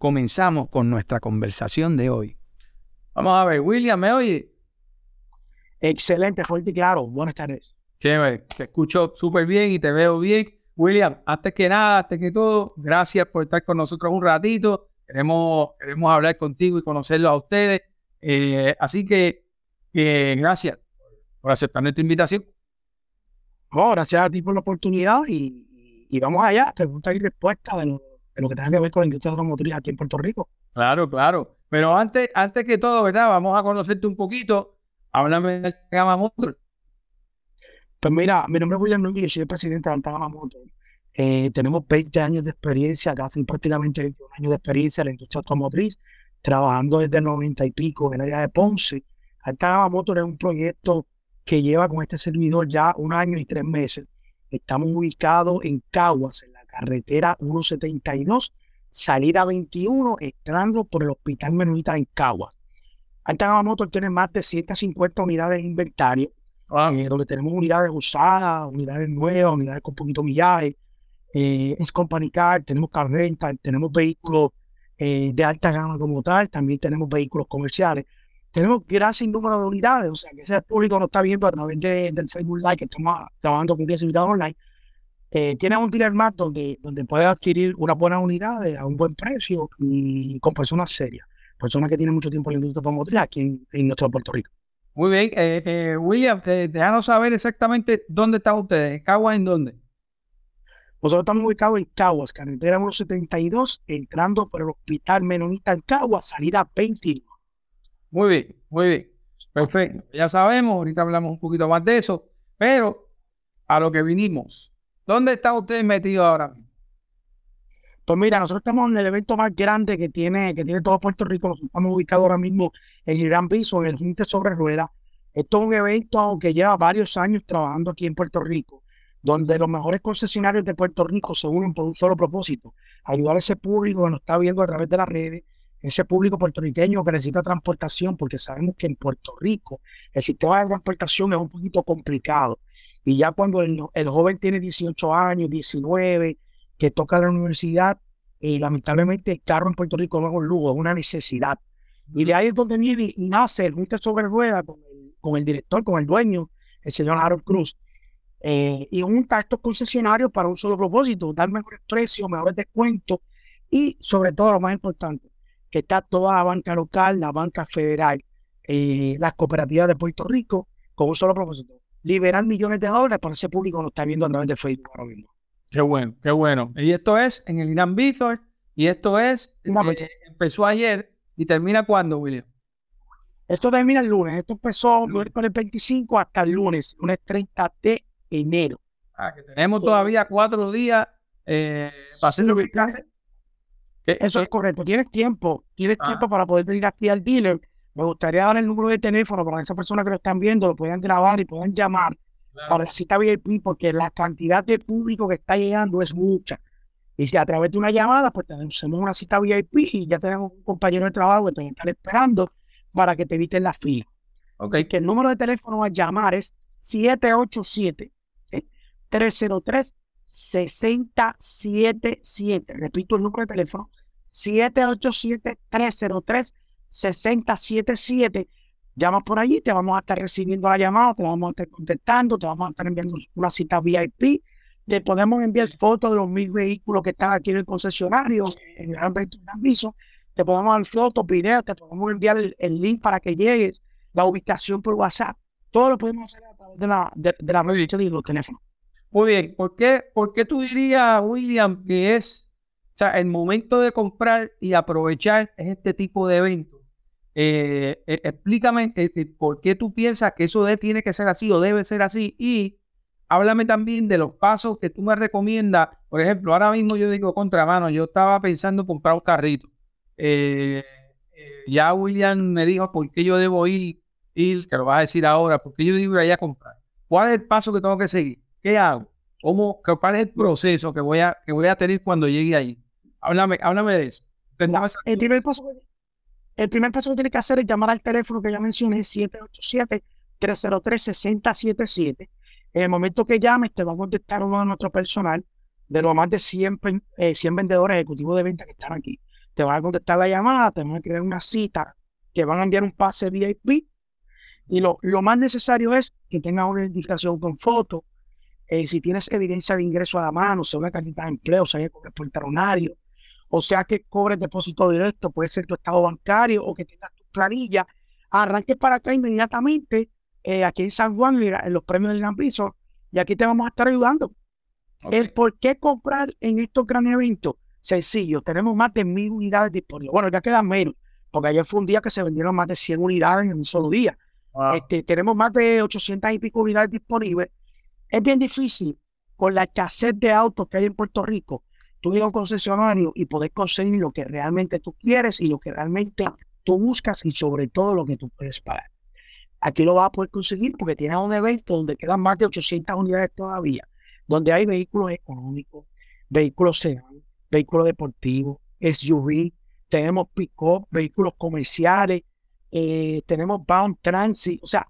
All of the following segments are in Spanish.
comenzamos con nuestra conversación de hoy. Vamos a ver, William, ¿me oye? Excelente, fuerte y claro. Buenas tardes. Chévere, te escucho súper bien y te veo bien. William, antes que nada, antes que todo, gracias por estar con nosotros un ratito. Queremos, queremos hablar contigo y conocerlo a ustedes. Eh, así que eh, gracias por aceptar nuestra invitación. gracias a ti por la oportunidad y, y vamos allá. Pregunta y respuesta de de lo que tenga que ver con la industria automotriz aquí en Puerto Rico. Claro, claro. Pero antes, antes que todo, ¿verdad? Vamos a conocerte un poquito. Háblame de Gama Motor. Pues mira, mi nombre es William Núñez, y soy el presidente de Alta Gama Motor. Eh, tenemos 20 años de experiencia, casi prácticamente 21 años de experiencia en la industria automotriz, trabajando desde el 90 y pico en el área de Ponce. Alta Gama Motor es un proyecto que lleva con este servidor ya un año y tres meses. Estamos ubicados en Caguas, en la carretera 172 salida 21, entrando por el Hospital Menonita en Cagua. Alta Gama Motor tiene más de 150 unidades de inventario, ah. eh, donde tenemos unidades usadas, unidades nuevas, unidades con poquito millaje. Eh, es company car, tenemos car rental, tenemos vehículos eh, de alta gama como tal, también tenemos vehículos comerciales. Tenemos gran número de unidades, o sea, que ese público nos está viendo a través del Facebook Live, que estamos trabajando con 10 unidades online eh, tienes un dealer más donde, donde puedes adquirir una buena unidad a un buen precio y con personas serias, personas que tienen mucho tiempo en la industria automotriz aquí en, nuestro Puerto Rico. Muy bien, eh, eh, William, déjanos saber exactamente dónde están ustedes, ¿en Caguas en dónde? Nosotros estamos ubicados en Caguas, carretera 172, entrando por el Hospital Menonita en Caguas, salida 20. Muy bien, muy bien, perfecto. Ya sabemos, ahorita hablamos un poquito más de eso, pero a lo que vinimos, ¿Dónde están ustedes metidos ahora Pues mira, nosotros estamos en el evento más grande que tiene, que tiene todo Puerto Rico. estamos ubicados ahora mismo en el Gran Piso, en el Junte sobre Rueda. Esto es un evento que lleva varios años trabajando aquí en Puerto Rico, donde los mejores concesionarios de Puerto Rico se unen por un solo propósito, ayudar a ese público que nos está viendo a través de las redes, ese público puertorriqueño que necesita transportación, porque sabemos que en Puerto Rico el sistema de transportación es un poquito complicado. Y ya cuando el, joven tiene 18 años, 19, que toca la universidad, eh, lamentablemente el carro en Puerto Rico no es un lujo, es una necesidad. Y de ahí es donde viene y nace el junte sobre rueda con el, con el director, con el dueño, el señor Harold Cruz. Eh, y un estos concesionarios para un solo propósito, dar mejores precios, mejores descuentos y sobre todo lo más importante, que está toda la banca local, la banca federal, eh, las cooperativas de Puerto Rico con un solo propósito, liberar millones de dólares para ese público lo está viendo a través de Facebook ahora mismo. Qué bueno, qué bueno. Y esto es en el Irán Bithor y esto es, eh, empezó ayer y termina cuándo, William? Esto termina el lunes. Esto empezó el 25 hasta el lunes, lunes 30 de enero. Ah, que tenemos todavía cuatro días eh, para hacerlo. Eso es correcto. Tienes tiempo, tienes ah. tiempo para poder venir aquí al dealer me gustaría dar el número de teléfono para que esas personas que lo están viendo lo puedan grabar y puedan llamar para si cita VIP, porque la cantidad de público que está llegando es mucha. Y si a través de una llamada, pues tenemos una cita VIP y ya tenemos un compañero de trabajo que te está esperando para que te eviten la fila. Ok. Que el número de teléfono a llamar es 787 303 6077. Repito el número de teléfono, 787 303 6077. Llamas por allí, te vamos a estar recibiendo la llamada, te vamos a estar contestando, te vamos a estar enviando una cita VIP. Te podemos enviar fotos de los mil vehículos que están aquí en el concesionario, en el aviso. Te podemos dar fotos, videos, te podemos enviar el, link para que llegues, la ubicación por WhatsApp. Todo lo podemos hacer a través de la, de, la red y los teléfonos. Muy bien. ¿Por qué, ¿Por qué tú dirías, William, que es o sea, el momento de comprar y aprovechar es este tipo de eventos? Eh, eh, explícame eh, por qué tú piensas que eso tiene que ser así o debe ser así y háblame también de los pasos que tú me recomiendas. Por ejemplo, ahora mismo yo digo contramano, yo estaba pensando en comprar un carrito. ya William me dijo por qué yo debo ir, ir, que lo vas a decir ahora, por qué yo debo ir allá a comprar. ¿Cuál es el paso que tengo que seguir? ¿Qué hago? ¿Cómo, ¿Cuál es el proceso que voy a, que voy a tener cuando llegue ahí? Háblame, háblame de eso. El primer, paso, el primer paso que tienes que hacer es llamar al teléfono que ya mencioné, 787-303-6077. En el momento que llames, te va a contestar uno de nuestro personal, de los más de 100, 100 eh, vendedores ejecutivos de venta que están aquí. Te van a contestar la llamada, te van a crear una cita, te van a enviar un pase VIP. Y lo, lo más necesario es que tengas una identificación con foto, eh, si tienes evidencia de ingreso a la mano, sea una cartita de empleo, sea por talonario, o sea que cobres depósito directo, puede ser tu estado bancario o que tengas tu planilla, arranques para acá inmediatamente, eh, aquí en San Juan, en los premios del Gran Piso, y aquí te vamos a estar ayudando. El por qué comprar en estos gran eventos, sencillo, tenemos más de mil unidades disponibles. Bueno, ya quedan menos, porque ayer fue un día que se vendieron más de 100 unidades en un solo día. Este, tenemos más de 800 y pico unidades disponibles es bien difícil con la escasez de autos que hay en Puerto Rico, tú ir a un concesionario y poder conseguir lo que realmente tú quieres y lo que realmente tú buscas y sobre todo lo que tú puedes pagar. Aquí lo vas a poder conseguir porque tienes un evento donde quedan más de 800 unidades todavía, donde hay vehículos económicos, vehículos sedán, vehículos deportivos, SUV, tenemos pick-up, vehículos comerciales, eh, tenemos bound transit, o sea,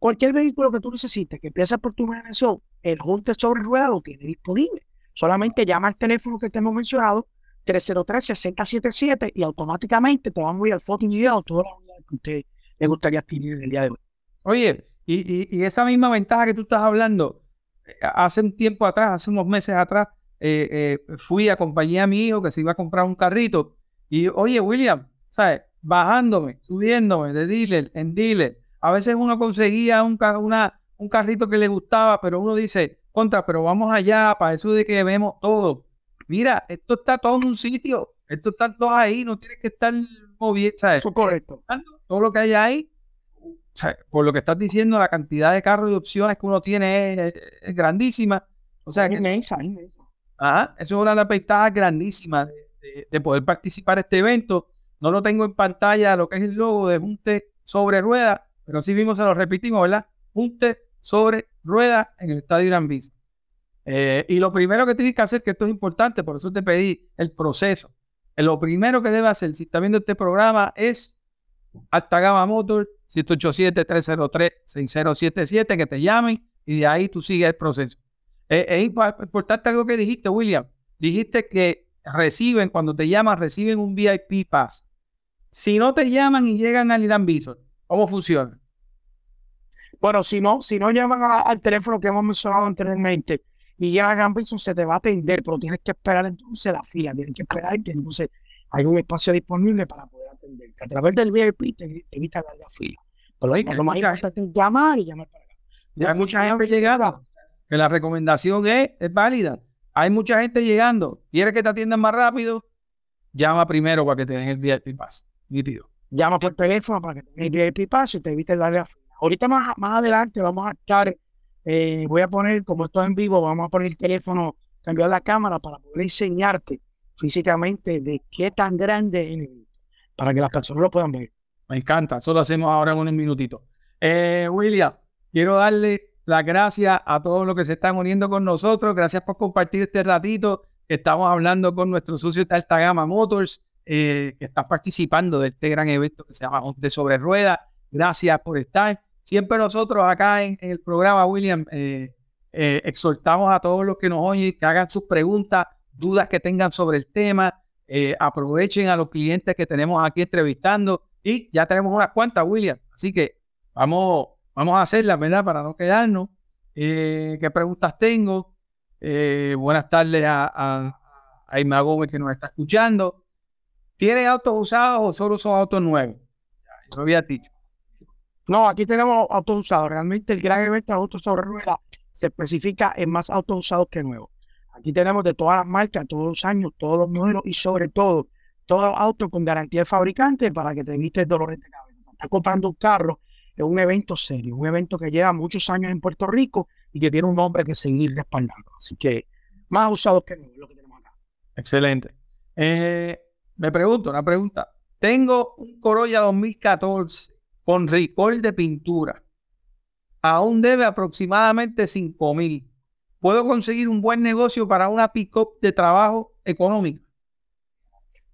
Cualquier vehículo que tú necesites que empiece por tu generación, el Junte sobre ruedas lo tiene disponible. Solamente llama al teléfono que te hemos mencionado, 303-6077, y automáticamente te van a enviar foto y video de todas las unidades que usted le gustaría adquirir el día de hoy. Oye, y, esa misma ventaja que tú estás hablando, eh, hace un tiempo atrás, hace unos meses atrás, eh, eh, fui, acompañé a mi hijo que se iba a comprar un carrito. Y oye, William, ¿sabes? Bajándome, subiéndome de dealer en dealer, a veces uno conseguía un carrito que le gustaba, pero uno dice, contra, pero vamos allá, para eso de que vemos todo. Mira, esto está todo en un sitio, esto está todo ahí, no tienes que estar moviendo, ¿sabes? Eso correcto. Todo lo que hay ahí, por lo que estás diciendo, la cantidad de carros y opciones que uno tiene es, grandísima. O sea, que eso, Ajá, eso es una de las ventajas grandísimas de, de, poder participar en este evento. No lo tengo en pantalla, lo que es el logo de Junte sobre ruedas, pero sí vimos, se lo repetimos, ¿verdad? Junte sobre ruedas en el estadio Gran Vista. Eh, y lo primero que tienes que hacer, que esto es importante, por eso te pedí el proceso. Eh, lo primero que debe hacer, si está viendo este programa, es Alta Gama Motor 787-303-6077, que te llamen y de ahí tú sigues el proceso. Eh, es importante algo que dijiste, William. Dijiste que reciben, cuando te llaman, reciben un VIP Pass. Si no te llaman y llegan al Irán Bison, ¿cómo funciona? Bueno, si no, si no llaman al teléfono que hemos mencionado anteriormente y llegan a Amazon, se te va a atender, pero tienes que esperar entonces la fila, tienes que esperar que entonces hay un espacio disponible para poder atender. A través del VIP te, evita la fila. Pero lo más importante es llamar y llamar para acá. Ya hay mucha gente llegando. Que la recomendación es, es válida. Hay mucha gente llegando. ¿Quieres que te atiendan más rápido? Llama primero para que te den el VIP Pass. Nítido. Llama por teléfono para que te den el VIP Pass y te evite darle la fila. Ahorita más, más adelante vamos a estar, eh, voy a poner, como esto en vivo, vamos a poner el teléfono, cambiar la cámara para poder enseñarte físicamente de qué tan grande es el para que las personas lo puedan ver. Me encanta, eso lo hacemos ahora en un minutito. Eh, William, quiero darle las gracias a todos los que se están uniendo con nosotros. Gracias por compartir este ratito. Estamos hablando con nuestro socio de Alta Gama Motors, eh, que está participando de este gran evento que se llama de sobre Ruedas. Gracias por estar. Siempre nosotros acá en, el programa, William, eh, eh, exhortamos a todos los que nos oyen que hagan sus preguntas, dudas que tengan sobre el tema, eh, aprovechen a los clientes que tenemos aquí entrevistando y ya tenemos unas cuantas, William. Así que vamos, vamos a hacerlas, ¿verdad? Para no quedarnos. ¿Qué preguntas tengo? buenas tardes a, a, a Irma Gómez que nos está escuchando. ¿Tiene autos usados o solo son autos nuevos? Ya, yo lo había dicho. No, aquí tenemos autos usados. Realmente el gran evento de autos sobre ruedas se especifica en más autos usados que nuevos. Aquí tenemos de todas las marcas, todos los años, todos los modelos y sobre todo todos los autos con garantía de fabricante para que te evites dolores de cabeza. Estás comprando un carro es un evento serio, un evento que lleva muchos años en Puerto Rico y que tiene un nombre que seguir respaldando. Así que más usados que nuevos lo que tenemos acá. Excelente. Eh, me pregunto, una pregunta. tengo un Corolla 2014 con recall de pintura. Aún debe aproximadamente 5 mil. ¿Puedo conseguir un buen negocio para una pick-up de trabajo económica?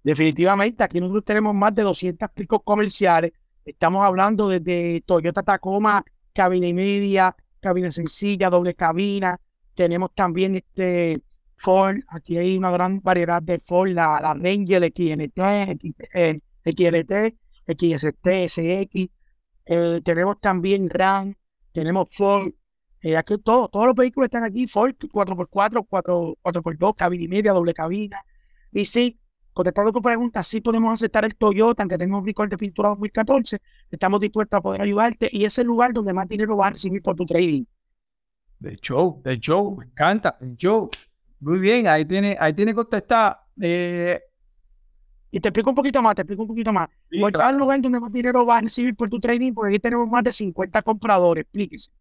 Definitivamente, aquí nosotros tenemos más de 200 pick comerciales. Estamos hablando desde Toyota Tacoma, cabina y media, cabina sencilla, doble cabina. Tenemos también este Ford. Aquí hay una gran variedad de Ford, la, la Ranger, XNT, XLT, XST, SX. Eh, tenemos también RAM, tenemos Ford. Eh, aquí todo, todos los vehículos están aquí. Ford 4x4, 4, x 2 cabina y media, doble cabina. Y sí, contestando tu pregunta, sí podemos aceptar el Toyota, aunque tenga un récord de pintura 2014. Estamos dispuestos a poder ayudarte y es el lugar donde más dinero va a recibir por tu trading. De show, de show, me encanta, de show. Muy bien, ahí tiene, ahí tiene contestar. Eh, y te explico un poquito más, te explico un poquito más. Sí, claro. el lugar donde más dinero vas a recibir por tu trading, porque aquí tenemos más de 50 compradores. Explíquese.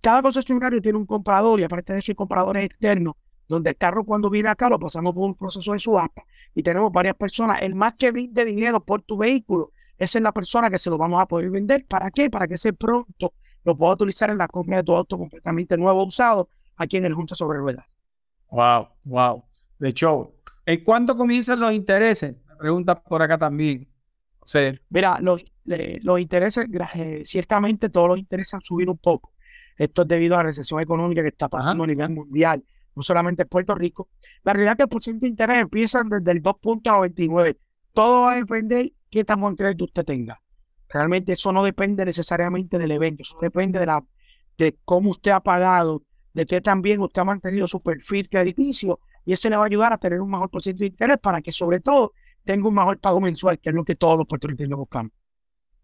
Cada concesionario tiene un comprador y aparte de eso hay compradores externos, donde el carro cuando viene acá lo pasamos por un proceso de subasta y tenemos varias personas. El más que brinde dinero por tu vehículo, esa es la persona que se lo vamos a poder vender. ¿Para qué? Para que ese pronto lo pueda utilizar en la compra de tu auto completamente nuevo usado aquí en el Junta sobre Ruedas. Wow, wow. De hecho, ¿En cuánto comienzan los intereses? Me pregunta por acá también. O sea, Mira, los, los intereses, eh, ciertamente todos los intereses han subido un poco. Esto es debido a la recesión económica que está pasando a nivel mundial, no solamente en Puerto Rico. La realidad es que el porcentaje de interés empieza desde el 2.99. Todo va a depender qué tan buen crédito usted tenga. Realmente eso no depende necesariamente del evento, eso depende de, la, de cómo usted ha pagado, de qué también usted ha mantenido su perfil crediticio y eso le va a ayudar a tener un mejor por ciento de interés para que sobre todo tenga un mejor pago mensual, que es lo que todos los puertorriqueños buscamos.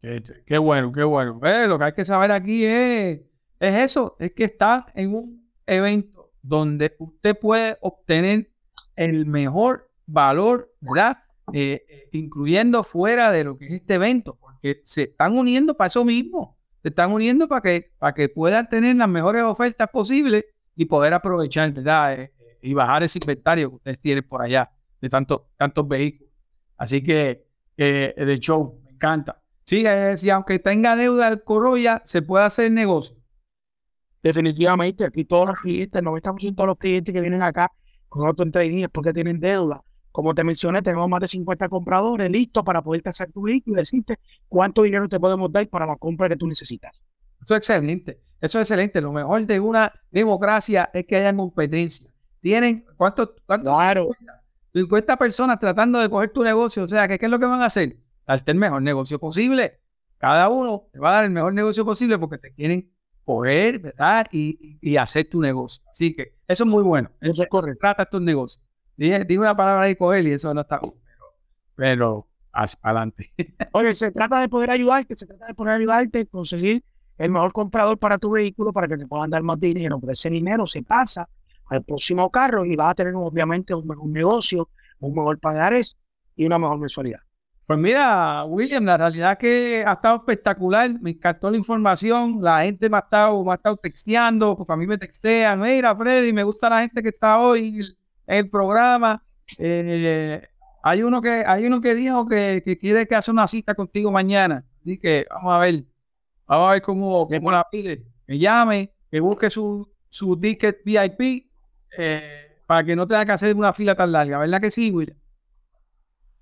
Qué, bueno, qué bueno. Eh, lo que hay que saber aquí es, es eso, es que está en un evento donde usted puede obtener el mejor valor, ¿verdad? Eh, eh, incluyendo fuera de lo que es este evento, porque se están uniendo para eso mismo, se están uniendo para que, para que puedan tener las mejores ofertas posibles y poder aprovechar, ¿verdad? Y bajar ese inventario que ustedes tienen por allá de tantos, tantos vehículos. Así que eh, de show, me encanta. Sí, si aunque tenga deuda el Corolla, se puede hacer el negocio. Definitivamente, aquí todos los clientes, 90% de los clientes que vienen acá con auto trading es porque tienen deuda. Como te mencioné, tenemos más de 50 compradores listos para poder hacer tu vehículo y decirte cuánto dinero te podemos dar para la compra que tú necesitas. Eso es excelente. Eso es excelente. Lo mejor de una democracia es que haya competencia tienen, ¿cuántos? cuántos claro. 50, personas tratando de coger tu negocio. O sea, ¿qué, ¿qué es lo que van a hacer? Darte el mejor negocio posible. Cada uno te va a dar el mejor negocio posible porque te quieren coger, ¿verdad? Y, y, hacer tu negocio. Así que eso es muy bueno. Eso es correcto. Trata estos negocios. Dije, dije, una palabra ahí coger y eso no está pero, pero adelante. Oye, se trata de poder ayudarte, se trata de poder ayudarte conseguir el mejor comprador para tu vehículo para que te puedan dar más dinero, porque ese dinero se pasa al próximo carro y vas a tener obviamente un mejor negocio, un mejor pagares y una mejor mensualidad. Pues mira, William, la realidad que ha estado espectacular, me encantó la información, la gente me ha estado, me ha estado texteando, porque a mí me textean, mira Freddy, me gusta la gente que está hoy en el programa. Eh, hay uno que hay uno que dijo que, quiere que haga una cita contigo mañana. Así vamos a ver, vamos a ver cómo, cómo la pide. Que llame, que busque su, su ticket VIP eh, para que no tenga que hacer una fila tan larga, ¿verdad que sí, William?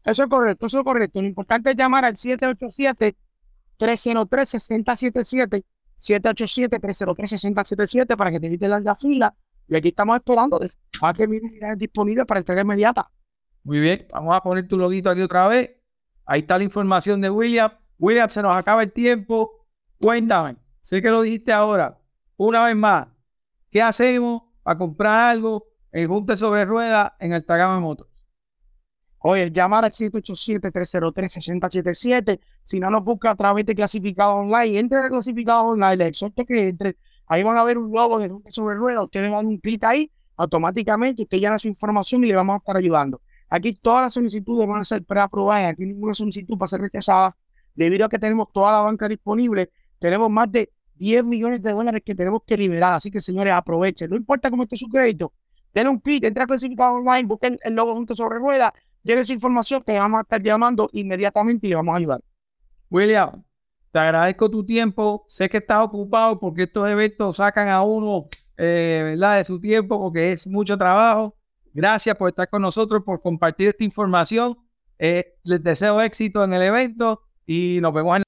Eso es correcto, eso es correcto. Lo importante es llamar al 787-303-6077, 787-303-6077 para que te evite larga fila. Y aquí estamos esperando a que mi disponible para entrega inmediata. Muy bien, vamos a poner tu loguito aquí otra vez. Ahí está la información de William. William, se nos acaba el tiempo. Cuéntame, sé que lo dijiste ahora. Una vez más, ¿qué hacemos a comprar algo en Junte sobre Ruedas en Altagama Motors. Oye, llamar al 787-303-6077. Si no nos busca a través de clasificado online, entre a clasificado online. Le exhorto que entre. Ahí van a ver un logo de Junte sobre Ruedas. Ustedes dan un clic ahí, automáticamente usted llena su información y le vamos a estar ayudando. Aquí todas las solicitudes van a ser preaprobadas. Aquí ninguna solicitud va a ser rechazada. Debido a que tenemos toda la banca disponible, tenemos más de 10 millones de dólares que tenemos que liberar. Así que, señores, aprovechen. No importa cómo esté su crédito, denle un clic, entre a clasificado online, busquen el logo junto sobre rueda esa información, te vamos a estar llamando inmediatamente y vamos a ayudar. William, te agradezco tu tiempo. Sé que estás ocupado porque estos eventos sacan a uno eh, ¿verdad? de su tiempo porque es mucho trabajo. Gracias por estar con nosotros, por compartir esta información. Eh, les deseo éxito en el evento y nos vemos en